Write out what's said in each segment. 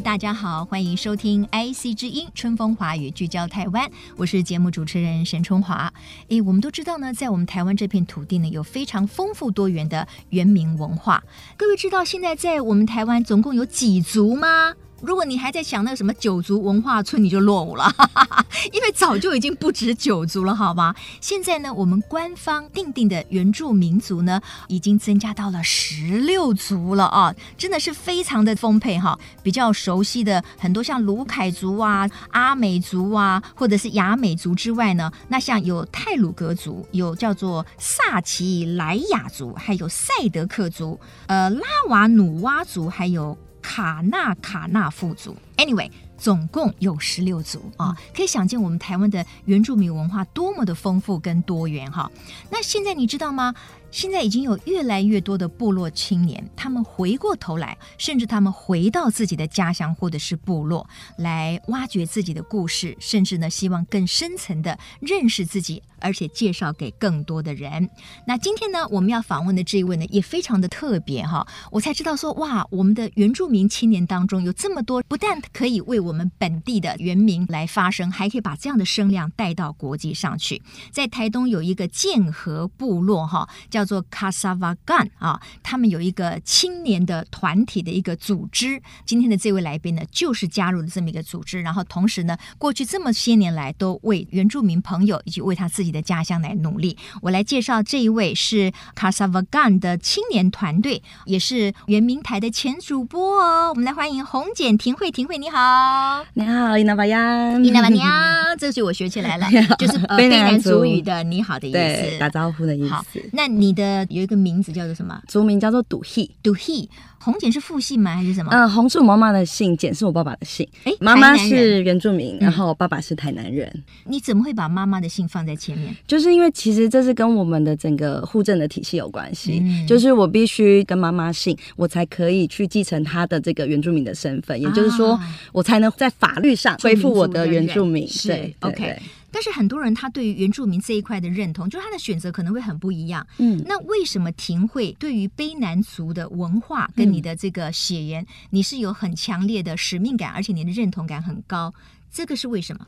大家好，欢迎收听 IC 之音春风华语，聚焦台湾。我是节目主持人沈春华。诶，我们都知道呢，在我们台湾这片土地呢，有非常丰富多元的原民文化。各位知道现在在我们台湾总共有几族吗？如果你还在想那个什么九族文化村，你就落伍了，因为早就已经不止九族了，好吗？现在呢，我们官方定定的原住民族呢，已经增加到了十六族了啊，真的是非常的丰沛哈。比较熟悉的很多像卢凯族啊、阿美族啊，或者是雅美族之外呢，那像有泰鲁格族，有叫做萨奇莱雅族，还有赛德克族，呃，拉瓦努哇族，还有。卡纳卡纳富族，Anyway，总共有十六族啊，可以想见我们台湾的原住民文化多么的丰富跟多元哈。那现在你知道吗？现在已经有越来越多的部落青年，他们回过头来，甚至他们回到自己的家乡或者是部落，来挖掘自己的故事，甚至呢，希望更深层的认识自己，而且介绍给更多的人。那今天呢，我们要访问的这一位呢，也非常的特别哈，我才知道说，哇，我们的原住民青年当中有这么多，不但可以为我们本地的原民来发声，还可以把这样的声量带到国际上去。在台东有一个剑河部落哈，叫。叫做卡萨瓦干啊，他们有一个青年的团体的一个组织。今天的这位来宾呢，就是加入了这么一个组织，然后同时呢，过去这么些年来都为原住民朋友以及为他自己的家乡来努力。我来介绍这一位是卡萨瓦干的青年团队，也是原民台的前主播哦。我们来欢迎红简婷慧，婷慧你好，你好，伊娜巴呀，伊娜巴尼亚，这句我学起来了，就是卑南族语的“你好”的意思，打招呼的意思。好，那你。你的有一个名字叫做什么？族名叫做杜希，杜希。红简是父姓吗？还是什么？嗯，红是我妈妈的姓，简是我爸爸的姓。哎，妈妈是原住民，然后爸爸是台南人。嗯。你怎么会把妈妈的姓放在前面？就是因为其实这是跟我们的整个户政的体系有关系。嗯，就是我必须跟妈妈姓，我才可以去继承她的这个原住民的身份，也就是说，我才能在法律上恢复我的原住民。是对，OK。但是很多人他对于原住民这一块的认同，就是他的选择可能会很不一样。嗯，那为什么庭会对于卑南族的文化跟你的这个血缘，嗯、你是有很强烈的使命感，而且你的认同感很高？这个是为什么？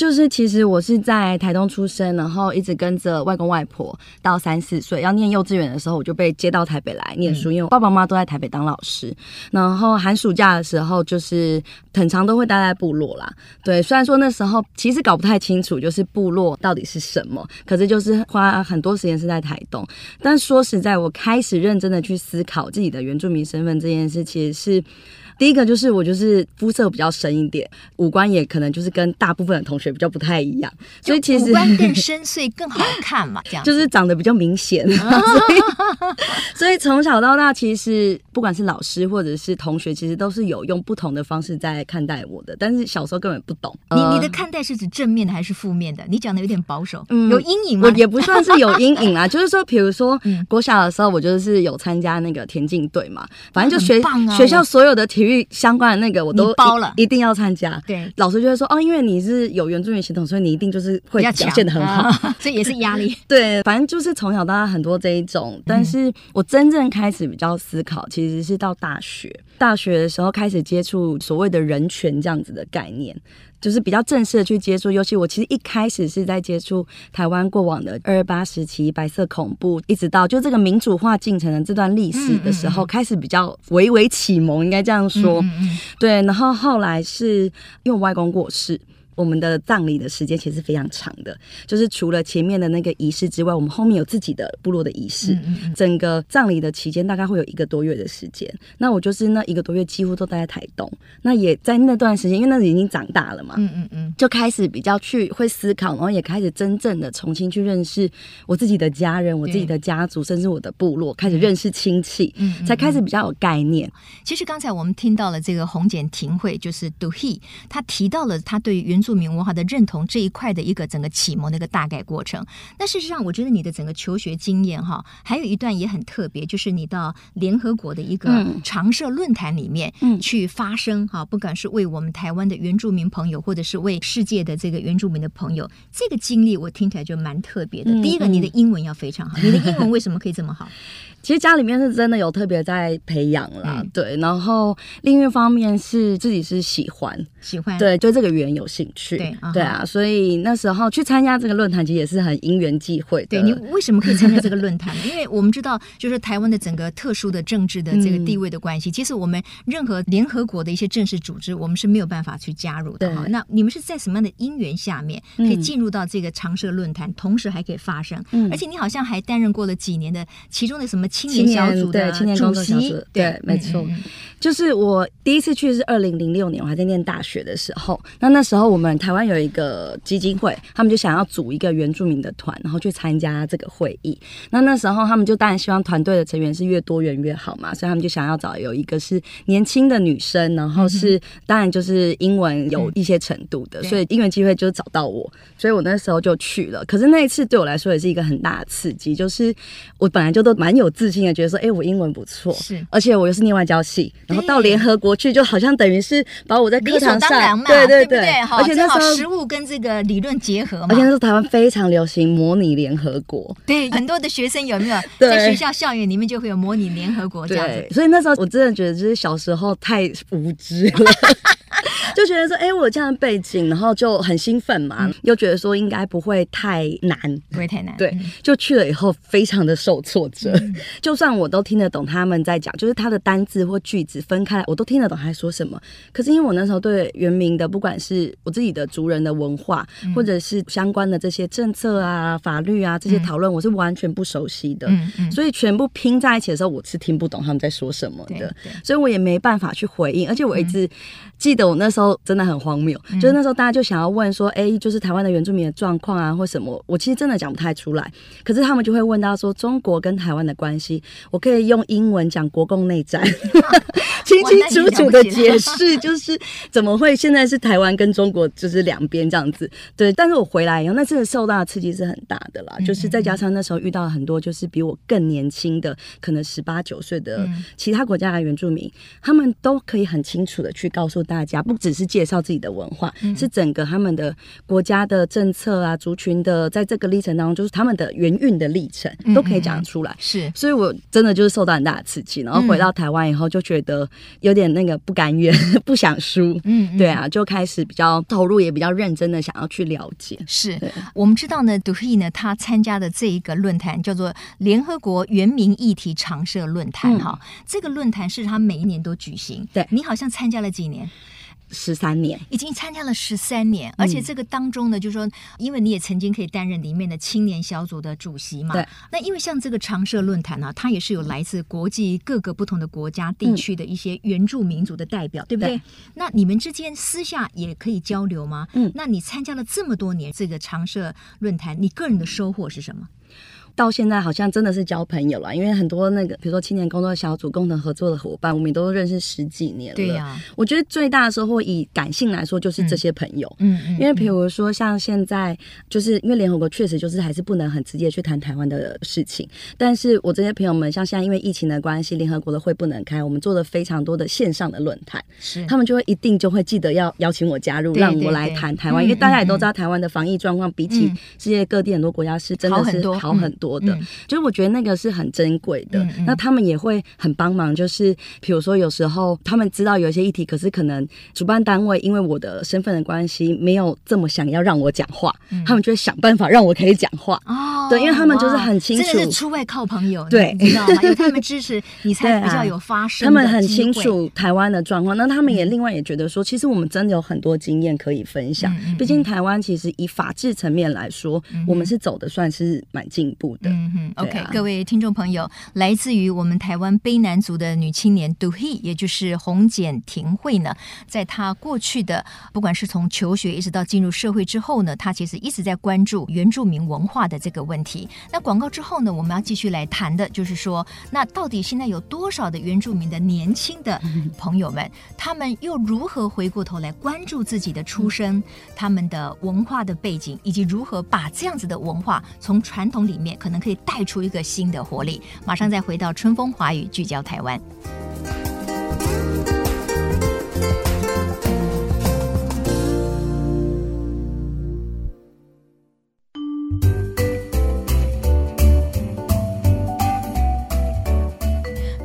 就是其实我是在台东出生，然后一直跟着外公外婆到三四岁要念幼稚园的时候，我就被接到台北来念书，嗯、因为我爸爸妈妈都在台北当老师。然后寒暑假的时候，就是很长都会待在部落啦。对，虽然说那时候其实搞不太清楚，就是部落到底是什么，可是就是花很多时间是在台东。但说实在，我开始认真的去思考自己的原住民身份这件事，其实是。第一个就是我就是肤色比较深一点，五官也可能就是跟大部分的同学比较不太一样，所以其实五官更深邃更好看嘛，这样就是长得比较明显，所以从小到大其实不管是老师或者是同学，其实都是有用不同的方式在看待我的，但是小时候根本不懂。你你的看待是指正面的还是负面的？你讲的有点保守，嗯，有阴影吗？我也不算是有阴影啊，就是说，比如说国小的时候，我就是有参加那个田径队嘛，反正就学学校所有的体育。相关的那个我都包了，一定要参加。对，老师就会说哦，因为你是有原住民血统，所以你一定就是会表现的很好，所以也是压力。对，反正就是从小到大很多这一种，但是我真正开始比较思考，其实是到大学，大学的时候开始接触所谓的人权这样子的概念。就是比较正式的去接触，尤其我其实一开始是在接触台湾过往的二二八时期白色恐怖，一直到就这个民主化进程的这段历史的时候，开始比较微微启蒙，应该这样说。对，然后后来是因为我外公过世。我们的葬礼的时间其实是非常长的，就是除了前面的那个仪式之外，我们后面有自己的部落的仪式。嗯嗯，整个葬礼的期间大概会有一个多月的时间。那我就是那一个多月几乎都待在台东。那也在那段时间，因为那时已经长大了嘛，嗯嗯嗯，就开始比较去会思考，然后也开始真正的重新去认识我自己的家人、我自己的家族，甚至我的部落，开始认识亲戚，嗯，才开始比较有概念。其实刚才我们听到了这个红简庭会，就是 Do He，他提到了他对原住民文化的认同这一块的一个整个启蒙的一个大概过程。那事实上，我觉得你的整个求学经验哈，还有一段也很特别，就是你到联合国的一个常设论坛里面去发声哈，不管是为我们台湾的原住民朋友，或者是为世界的这个原住民的朋友，这个经历我听起来就蛮特别的。第一个，你的英文要非常好，你的英文为什么可以这么好？其实家里面是真的有特别在培养啦，嗯、对。然后另一方面是自己是喜欢，喜欢，对，对这个语言有兴趣，对，对啊。所以那时候去参加这个论坛，其实也是很因缘际会的。对，你为什么可以参加这个论坛？因为我们知道，就是台湾的整个特殊的政治的这个地位的关系，嗯、其实我们任何联合国的一些正式组织，我们是没有办法去加入的哈。那你们是在什么样的因缘下面可以进入到这个常设论坛，嗯、同时还可以发声？嗯，而且你好像还担任过了几年的其中的什么？青年小组的青年工作小组，对，没错，就是我第一次去是二零零六年，我还在念大学的时候。那那时候我们台湾有一个基金会，他们就想要组一个原住民的团，然后去参加这个会议。那那时候他们就当然希望团队的成员是越多元越好嘛，所以他们就想要找有一个是年轻的女生，然后是、嗯、当然就是英文有一些程度的，嗯、所以因缘机会就找到我，所以我那时候就去了。可是那一次对我来说也是一个很大的刺激，就是我本来就都蛮有自信的，觉得说，哎、欸，我英文不错，是，而且我又是念外交系，然后到联合国去，就好像等于是把我在课堂上，对对对，而且那时候实物跟这个理论结合嘛，而且那时候台湾非常流行模拟联合国，对，很多的学生有没有？在学校校园里面就会有模拟联合国这样子，所以那时候我真的觉得就是小时候太无知了。就觉得说，哎、欸，我有这样的背景，然后就很兴奋嘛，嗯、又觉得说应该不会太难，不会太难。对，就去了以后，非常的受挫折。嗯、就算我都听得懂他们在讲，就是他的单字或句子分开来，我都听得懂他在说什么。可是因为我那时候对原民的，不管是我自己的族人的文化，嗯、或者是相关的这些政策啊、法律啊这些讨论，我是完全不熟悉的。所以全部拼在一起的时候，我是听不懂他们在说什么的。所以我也没办法去回应，而且我一直记得我那时候。真的很荒谬，就是那时候大家就想要问说，哎、欸，就是台湾的原住民的状况啊，或什么，我其实真的讲不太出来。可是他们就会问到说，中国跟台湾的关系，我可以用英文讲国共内战，清清楚楚的解释，就是怎么会现在是台湾跟中国就是两边这样子。对，但是我回来以后，那真的受到的刺激是很大的啦，就是再加上那时候遇到了很多就是比我更年轻的，可能十八九岁的其他国家的原住民，他们都可以很清楚的去告诉大家，不只是。介绍自己的文化，嗯、是整个他们的国家的政策啊，族群的在这个历程当中，就是他们的原运的历程，都可以讲出来。是、嗯，所以我真的就是受到很大的刺激，然后回到台湾以后，就觉得有点那个不甘愿，嗯、不想输。嗯，对啊，就开始比较投入，也比较认真的想要去了解。是我们知道呢，Duhi 呢，他参加的这一个论坛叫做联合国原民议题常设论坛。哈、嗯，这个论坛是他每一年都举行。对，你好像参加了几年？十三年，已经参加了十三年，而且这个当中呢，就是说，因为你也曾经可以担任里面的青年小组的主席嘛。对。那因为像这个常设论坛呢，它也是有来自国际各个不同的国家地区的一些原住民族的代表，嗯、对不对？对。那你们之间私下也可以交流吗？嗯。那你参加了这么多年这个常设论坛，你个人的收获是什么？到现在好像真的是交朋友了，因为很多那个，比如说青年工作小组、共同合作的伙伴，我们都认识十几年了。对呀、啊，我觉得最大的收获以感性来说，就是这些朋友。嗯嗯。因为比如说像现在，就是因为联合国确实就是还是不能很直接去谈台湾的事情，但是我这些朋友们，像现在因为疫情的关系，联合国的会不能开，我们做了非常多的线上的论坛，是他们就会一定就会记得要邀请我加入，让我来谈台湾，因为大家也都知道台湾的防疫状况比起世界各地很多国家是真的是好很多。多的，嗯、就是我觉得那个是很珍贵的。嗯嗯、那他们也会很帮忙，就是比如说有时候他们知道有一些议题，可是可能主办单位因为我的身份的关系，没有这么想要让我讲话，嗯、他们就会想办法让我可以讲话。哦，对，因为他们就是很清楚，真的是出外靠朋友，对，你知道吗？有他们支持，你才 比较有发声、啊。他们很清楚台湾的状况，那他们也另外也觉得说，其实我们真的有很多经验可以分享。毕竟台湾其实以法治层面来说，嗯、我们是走的算是蛮进步的。嗯哼、啊、OK，各位听众朋友，来自于我们台湾卑南族的女青年 Duhi，也就是洪简婷慧呢，在她过去的不管是从求学一直到进入社会之后呢，她其实一直在关注原住民文化的这个问题。那广告之后呢，我们要继续来谈的就是说，那到底现在有多少的原住民的年轻的 朋友们，他们又如何回过头来关注自己的出生、他们的文化的背景，以及如何把这样子的文化从传统里面可能可以带出一个新的活力？马上再回到春风华语，聚焦台湾。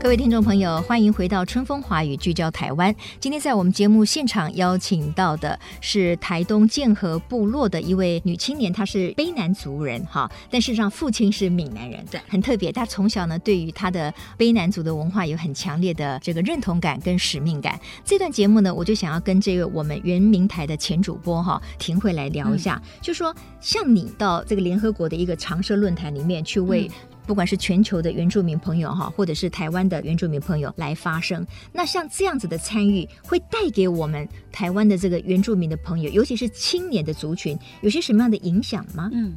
各位听众朋友，欢迎回到春风华语，聚焦台湾。今天在我们节目现场邀请到的是台东建和部落的一位女青年，她是卑南族人哈，但事实上父亲是闽南人，对，很特别。她从小呢，对于她的卑南族的文化有很强烈的这个认同感跟使命感。这段节目呢，我就想要跟这位我们原民台的前主播哈婷慧来聊一下，嗯、就说像你到这个联合国的一个常设论坛里面去为、嗯。不管是全球的原住民朋友哈，或者是台湾的原住民朋友来发声，那像这样子的参与，会带给我们台湾的这个原住民的朋友，尤其是青年的族群，有些什么样的影响吗？嗯。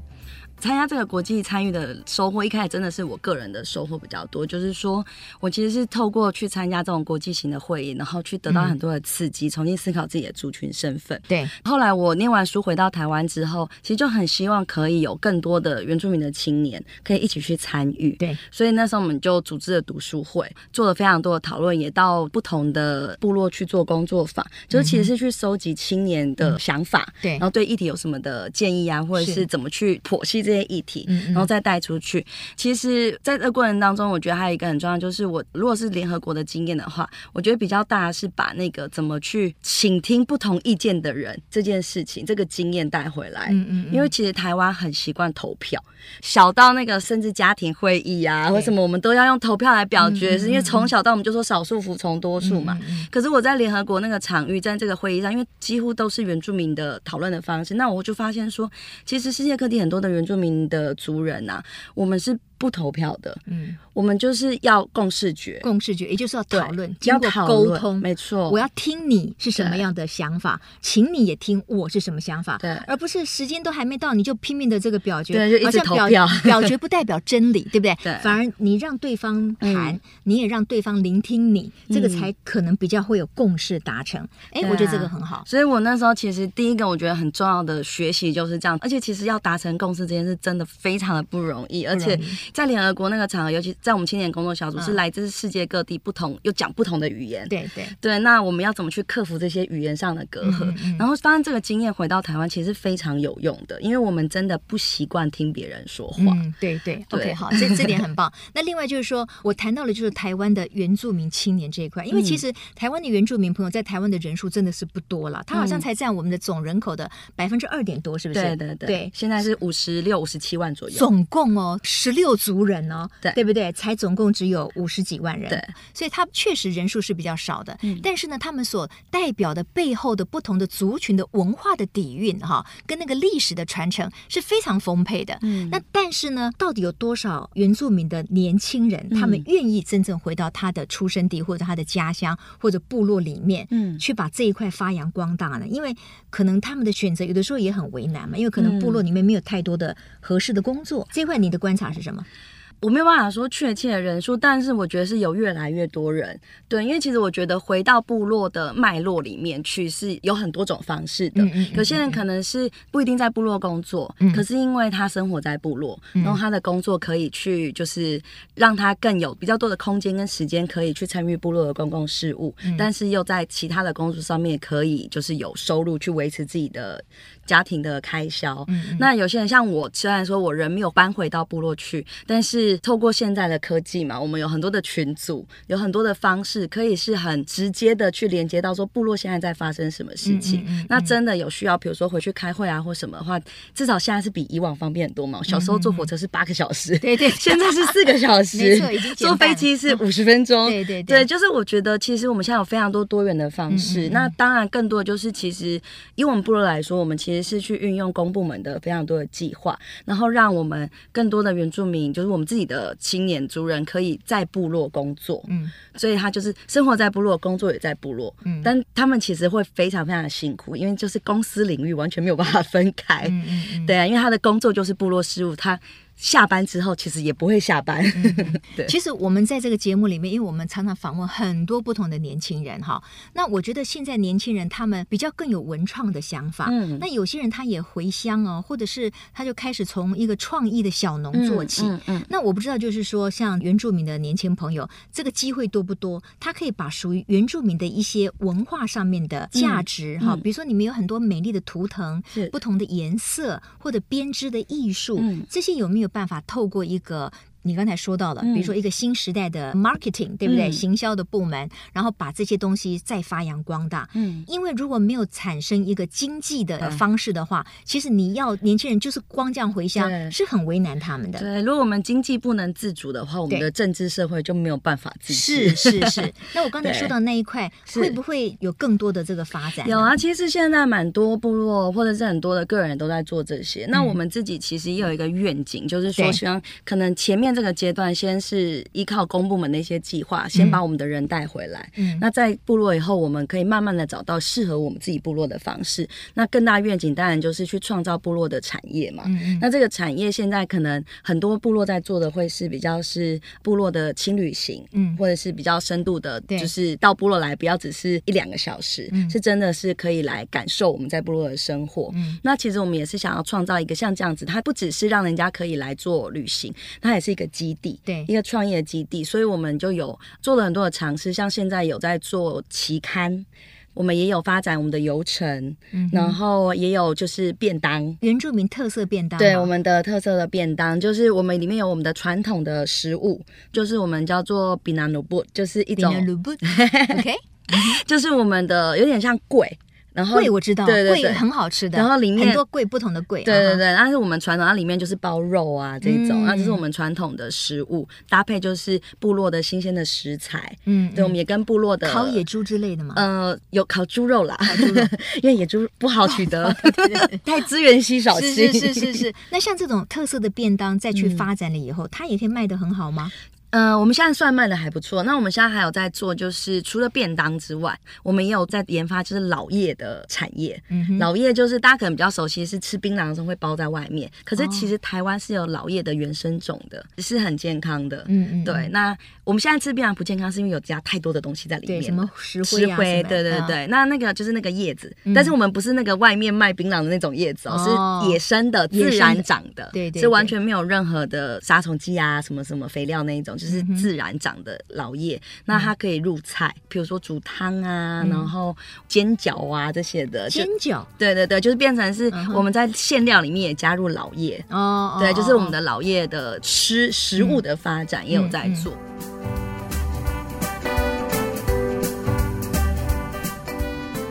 参加这个国际参与的收获，一开始真的是我个人的收获比较多。就是说我其实是透过去参加这种国际型的会议，然后去得到很多的刺激，嗯、重新思考自己的族群身份。对。后来我念完书回到台湾之后，其实就很希望可以有更多的原住民的青年可以一起去参与。对。所以那时候我们就组织了读书会，做了非常多的讨论，也到不同的部落去做工作坊，就是其实是去收集青年的想法。嗯、对。然后对议题有什么的建议啊，或者是怎么去剖析这些议题，然后再带出去。其实，在这个过程当中，我觉得还有一个很重要，就是我如果是联合国的经验的话，我觉得比较大的是把那个怎么去倾听不同意见的人这件事情，这个经验带回来。嗯嗯。因为其实台湾很习惯投票，小到那个甚至家庭会议啊，或什么，我们都要用投票来表决，是因为从小到我们就说少数服从多数嘛。可是我在联合国那个场域，在这个会议上，因为几乎都是原住民的讨论的方式，那我就发现说，其实世界各地很多的原住民的。族人呐、我们是。不投票的，嗯，我们就是要共识决，共识决，也就是要讨论，经过沟通，没错。我要听你是什么样的想法，请你也听我是什么想法，对，而不是时间都还没到你就拼命的这个表决，对，就一直投票。表决不代表真理，对不对？对，反而你让对方谈，你也让对方聆听你，这个才可能比较会有共识达成。哎，我觉得这个很好。所以我那时候其实第一个我觉得很重要的学习就是这样，而且其实要达成共识这件事真的非常的不容易，而且。在联合国那个场合，尤其在我们青年工作小组，是来自世界各地不同又讲不同的语言。对对对，那我们要怎么去克服这些语言上的隔阂？嗯嗯、然后当然这个经验回到台湾其实是非常有用的，因为我们真的不习惯听别人说话。嗯、对对，对，OK，好，这这点很棒。那另外就是说，我谈到了就是台湾的原住民青年这一块，因为其实台湾的原住民朋友在台湾的人数真的是不多了，他好像才占我们的总人口的百分之二点多，是不是？对对对，对现在是五十六、五十七万左右，总共哦，十六族人。哦，对，对不对？才总共只有五十几万人，对，所以他确实人数是比较少的。嗯，但是呢，他们所代表的背后的不同的族群的文化的底蕴，哈，跟那个历史的传承是非常丰沛的。嗯，那但是呢，到底有多少原住民的年轻人，他们愿意真正回到他的出生地或者他的家乡或者部落里面，嗯，去把这一块发扬光大呢？因为可能他们的选择有的时候也很为难嘛，因为可能部落里面没有太多的合适的工作。这块你的观察是什么？我没有办法说确切的人数，但是我觉得是有越来越多人。对，因为其实我觉得回到部落的脉络里面去是有很多种方式的。有些人可能是不一定在部落工作，嗯、可是因为他生活在部落，嗯、然后他的工作可以去就是让他更有比较多的空间跟时间可以去参与部落的公共事务，嗯、但是又在其他的工作上面可以就是有收入去维持自己的。家庭的开销，嗯嗯，那有些人像我，虽然说我人没有搬回到部落去，但是透过现在的科技嘛，我们有很多的群组，有很多的方式，可以是很直接的去连接到说部落现在在发生什么事情。嗯嗯嗯嗯，那真的有需要，比如说回去开会啊或什么的话，至少现在是比以往方便很多嘛。小时候坐火车是八个小时，对对，现在是四个小时，坐飞机是五十分钟，对对对，对，就是我觉得其实我们现在有非常多多元的方式。那当然更多的就是其实以我们部落来说，我们其实。是去运用公部门的非常多的计划，然后让我们更多的原住民，就是我们自己的青年族人，可以在部落工作。嗯，所以他就是生活在部落，工作也在部落。嗯，但他们其实会非常非常的辛苦，因为就是公司领域完全没有办法分开。嗯嗯嗯，对啊，因为他的工作就是部落事务，他。下班之后其实也不会下班。嗯。对，其实我们在这个节目里面，因为我们常常访问很多不同的年轻人哈。那我觉得现在年轻人他们比较更有文创的想法。嗯。那有些人他也回乡哦，或者是他就开始从一个创意的小农做起。嗯。嗯，那我不知道，就是说像原住民的年轻朋友，这个机会多不多？他可以把属于原住民的一些文化上面的价值哈，比如说你们有很多美丽的图腾，是不同的颜色或者编织的艺术，嗯、这些有没有？办法透过一个。你刚才说到了，比如说一个新时代的 marketing，、嗯、对不对？行销的部门，然后把这些东西再发扬光大。嗯，因为如果没有产生一个经济的方式的话，嗯、其实你要年轻人就是光这样回乡，是很为难他们的。对，如果我们经济不能自主的话，我们的政治社会就没有办法自主。是是是。那我刚才说到那一块，会不会有更多的这个发展？有啊，其实现在蛮多部落或者是很多的个人都在做这些。嗯、那我们自己其实也有一个愿景，就是说希望可能前面。这个阶段先是依靠公部门的一些计划，先把我们的人带回来。嗯，那在部落以后，我们可以慢慢的找到适合我们自己部落的方式。那更大愿景当然就是去创造部落的产业嘛。嗯嗯。那这个产业现在可能很多部落在做的会是比较是部落的轻旅行，嗯，或者是比较深度的，就是到部落来不要只是一两个小时，嗯，是真的是可以来感受我们在部落的生活。嗯，那其实我们也是想要创造一个像这样子，它不只是让人家可以来做旅行，它也是一个。基地，对，一个创业基地，所以我们就有做了很多的尝试，像现在有在做期刊，我们也有发展我们的游程，嗯，然后也有就是便当，原住民特色便当，对，我们的特色的便当，就是我们里面有我们的传统的食物，就是我们叫做 Binanubu，就是一种 OK，就是我们的有点像粿。然后粿我知道，对对对，很好吃的。然后里面很多桂不同的桂，对对对。但是我们传统，它里面就是包肉啊这种，那这是我们传统的食物，搭配就是部落的新鲜的食材。嗯，对，我们也跟部落的烤野猪之类的嘛。呃，有烤猪肉啦，因为野猪不好取得，太资源稀少。是是是是是。那像这种特色的便当再去发展了以后，它也可以卖得很好吗？嗯、呃，我们现在算卖的还不错。那我们现在还有在做，就是除了便当之外，我们也有在研发，就是老叶的产业。老叶就是大家可能比较熟悉，是吃槟榔的时候会包在外面。可是其实台湾是有老叶的原生种的，是很健康的。嗯嗯，对。那我们现在吃槟榔不健康，是因为有加太多的东西在里面。对，什么石灰、啊？石灰，对对对。那那个就是那个叶子，嗯、但是我们不是那个外面卖槟榔的那种叶子哦，哦是野生的、自然长的。对，对对，是完全没有任何的杀虫剂啊，什么什么肥料那一种，就是自然。长的老叶，那它可以入菜，比如说煮汤啊，然后煎饺啊这些的。煎饺，对对对，就是变成是我们在馅料里面也加入老叶哦，对，就是我们的老叶的吃食物的发展也有在做。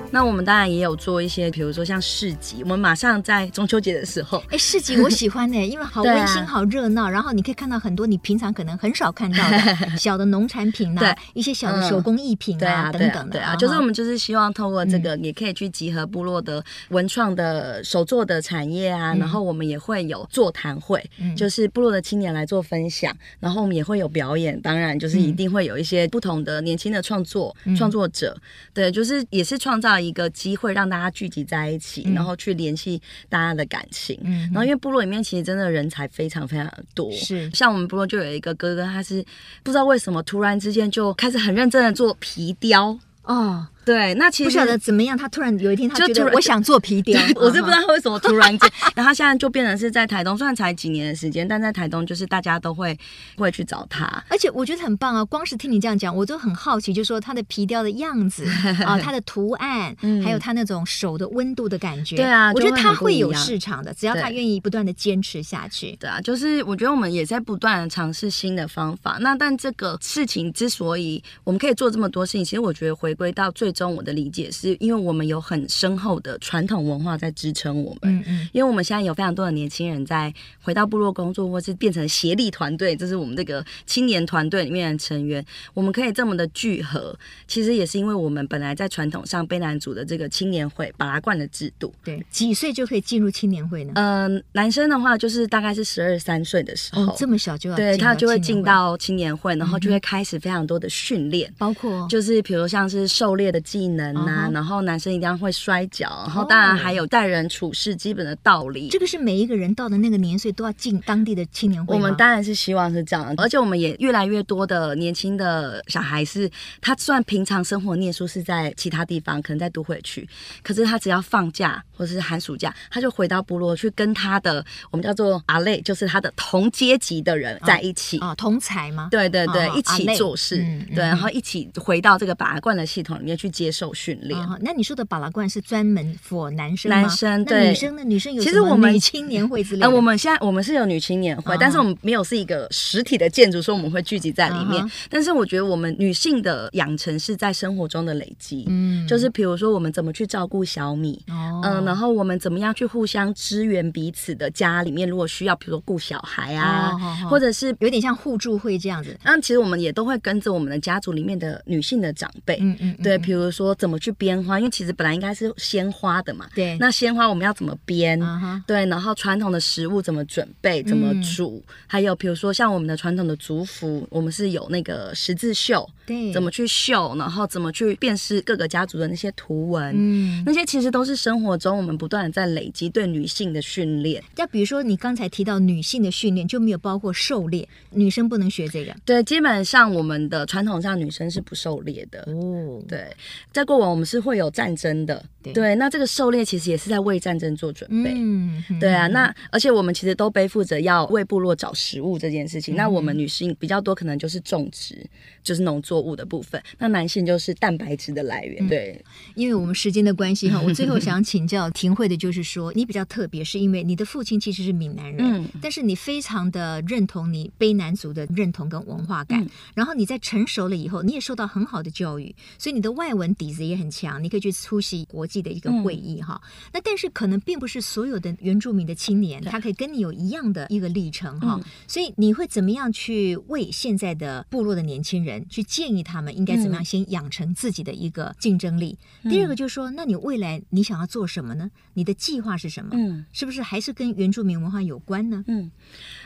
那我们当然也有做一些，比如说像市集，我们马上在中秋节的时候，哎，市集我喜欢呢，因为好 温馨、好热闹，然后你可以看到很多你平常可能很少看到的 小的农产品呐，一些小的手工艺品啊等等的。对啊，就是我们就是希望透过这个，也可以去集合部落的文创的手作的产业啊，然后我们也会有座谈会，就是部落的青年来做分享，然后我们也会有表演，当然就是一定会有一些不同的年轻的创作创作者，对，就是也是创造。要一个机会让大家聚集在一起，嗯、然后去联系大家的感情。嗯，然后因为部落里面其实真的人才非常非常的多，是像我们部落就有一个哥哥，他是不知道为什么突然之间就开始很认真的做皮雕哦。对，那其实不晓得怎么样，他突然有一天他觉得我想做皮雕，我是不知道他为什么突然间，然后他现在就变成是在台东，虽然才几年的时间，但在台东就是大家都会会去找他，而且我觉得很棒啊！光是听你这样讲，我都很好奇，就是说他的皮雕的样子 啊，他的图案，还有他那种手的温度的感觉，对啊，我觉得他会有市场的，只要他愿意不断的坚持下去。对啊，就是我觉得我们也在不断的尝试新的方法。那但这个事情之所以我们可以做这么多事情，其实我觉得回归到最终我的理解是。是因为我们有很深厚的传统文化在支撑我们，嗯嗯，因为我们现在有非常多的年轻人在回到部落工作，或是变成协力团队，这是我们这个青年团队里面的成员。我们可以这么的聚合，其实也是因为我们本来在传统上卑南族的这个青年会巴拉冠的制度。对，几岁就可以进入青年会呢？嗯、呃，男生的话就是大概是十二三岁的时候，哦，这么小就要对他就会进到青年会，然后就会开始非常多的训练，包括就是比如像是狩猎的技能啊。然后男生一定要会摔跤，然后当然还有待人处事基本的道理。这个是每一个人到的那个年岁都要进当地的青年会。我们当然是希望是这样，而且我们也越来越多的年轻的小孩是，他虽然平常生活念书是在其他地方，可能在都会区，可是他只要放假或者是寒暑假，他就回到部落去跟他的我们叫做阿累，就是他的同阶级的人在一起啊，同才吗？对对对，一起做事，对，然后一起回到这个巴拉冠的系统里面去接受训练。那你说的巴拉罐是专门 for 男生？男生对，女生呢？女生有其实我们女青年会之类的。呃，我们现在我们是有女青年会，但是我们没有是一个实体的建筑，所以我们会聚集在里面。但是我觉得我们女性的养成是在生活中的累积，嗯，就是比如说我们怎么去照顾小米，嗯，然后我们怎么样去互相支援彼此的家里面，如果需要，比如说顾小孩啊，或者是有点像互助会这样子。那其实我们也都会跟着我们的家族里面的女性的长辈，嗯嗯，对，比如说怎么去编花，因为其实本来应该是鲜花的嘛，对。那鲜花我们要怎么编？Uh huh. 对，然后传统的食物怎么准备、怎么煮？嗯、还有比如说像我们的传统的族服，我们是有那个十字绣，对，怎么去绣？然后怎么去辨识各个家族的那些图文？嗯，那些其实都是生活中我们不断的在累积对女性的训练。那比如说你刚才提到女性的训练，就没有包括狩猎，女生不能学这个？对，基本上我们的传统上女生是不狩猎的。哦，对，在过往我们是会有战争的。对，那这个狩猎其实也是在为战争做准备。嗯，对啊，那而且我们其实都背负着要为部落找食物这件事情。嗯、那我们女性比较多，可能就是种植，就是农作物的部分。那男性就是蛋白质的来源。对，因为我们时间的关系哈，我最后想请教庭慧的就是说，你比较特别，是因为你的父亲其实是闽南人，嗯、但是你非常的认同你卑南族的认同跟文化感。嗯、然后你在成熟了以后，你也受到很好的教育，所以你的外文底子也很强，你可以去出席国际。的一个会议哈，嗯、那但是可能并不是所有的原住民的青年，他可以跟你有一样的一个历程哈，嗯、所以你会怎么样去为现在的部落的年轻人去建议他们应该怎么样先养成自己的一个竞争力？嗯、第二个就是说，那你未来你想要做什么呢？你的计划是什么？嗯，是不是还是跟原住民文化有关呢？嗯，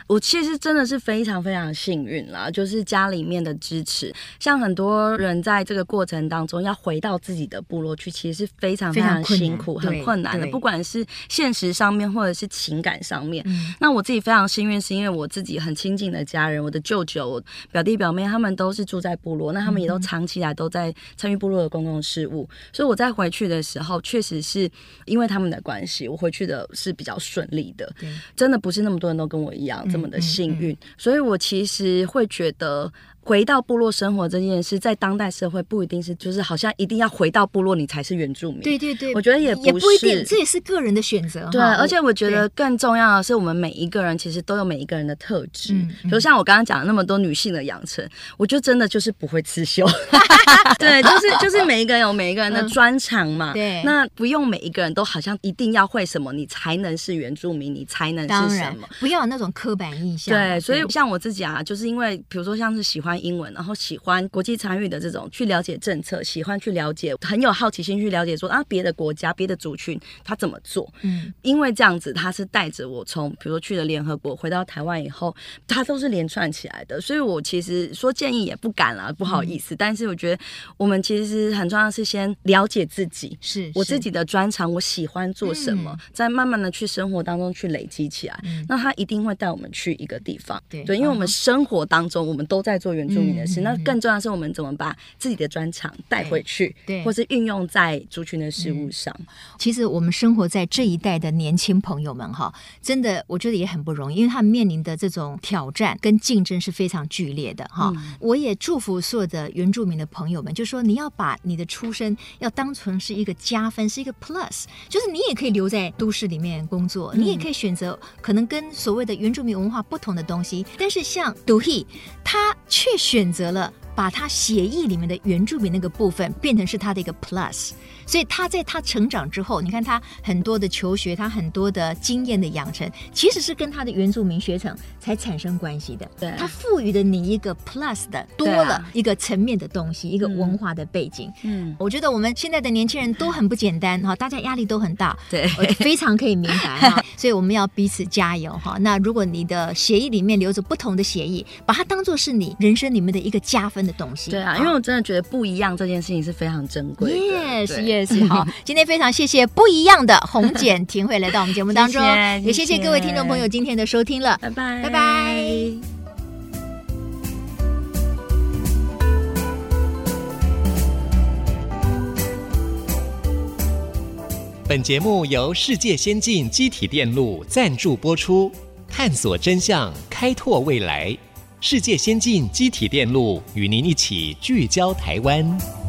我其实真的是非常非常幸运啦，就是家里面的支持，像很多人在这个过程当中要回到自己的部落去，其实是非常非常。辛苦，很困难的，不管是现实上面或者是情感上面。嗯、那我自己非常幸运，是因为我自己很亲近的家人，我的舅舅、我表弟、表妹，他们都是住在部落，那他们也都长期来都在参与部落的公共事务。所以我在回去的时候，确实是因为他们的关系，我回去的是比较顺利的。对真的不是那么多人都跟我一样这么的幸运，嗯嗯嗯、所以我其实会觉得。回到部落生活这件事，在当代社会不一定是，就是好像一定要回到部落你才是原住民。对对对，我觉得也不是，也不一定，这也是个人的选择。对，而且我觉得更重要的是，我们每一个人其实都有每一个人的特质。比如像我刚刚讲的那么多女性的养成，我觉得真的就是不会刺绣。对，就是就是每一个人有每一个人的专长嘛。对，那不用每一个人都好像一定要会什么，你才能是原住民，你才能是什么？不要有那种刻板印象。对，所以像我自己啊，就是因为比如说像是喜欢。欢英文，然后喜欢国际参与的这种去了解政策，喜欢去了解，很有好奇心去了解说啊别的国家、别的族群他怎么做。嗯，因为这样子他是带着我从比如说去了联合国回到台湾以后，他都是连串起来的，所以我其实说建议也不敢了，不好意思。嗯、但是我觉得我们其实很重要的是先了解自己，是，是我自己的专长，我喜欢做什么，再、嗯、慢慢的去生活当中去累积起来。嗯、那他一定会带我们去一个地方。对，对，因为我们生活当中我们都在做原住民的事，嗯、那更重要的是我们怎么把自己的专长带回去，对，或是运用在族群的事物上。嗯、其实我们生活在这一代的年轻朋友们哈，真的我觉得也很不容易，因为他们面临的这种挑战跟竞争是非常剧烈的哈。嗯、我也祝福所有的原住民的朋友们，就说你要把你的出身要当成是一个加分，是一个 plus，就是你也可以留在都市里面工作，嗯、你也可以选择可能跟所谓的原住民文化不同的东西，但是像独 e，他却选择了把他协议里面的原住民那个部分变成是他的一个 plus。所以他在他成长之后，你看他很多的求学，他很多的经验的养成，其实是跟他的原住民学成才产生关系的。对，他赋予了你一个 plus 的多了一个层面的东西，啊、一个文化的背景。嗯，我觉得我们现在的年轻人都很不简单哈，大家压力都很大。对，我非常可以明白哈。所以我们要彼此加油哈。那如果你的协议里面留着不同的协议，把它当做是你人生里面的一个加分的东西。对啊，因为我真的觉得不一样这件事情是非常珍贵的。好，今天非常谢谢不一样的红简 婷会来到我们节目当中，谢谢也谢谢各位听众朋友今天的收听了，拜拜，拜拜。本节目由世界先进机体电路赞助播出，探索真相，开拓未来。世界先进机体电路与您一起聚焦台湾。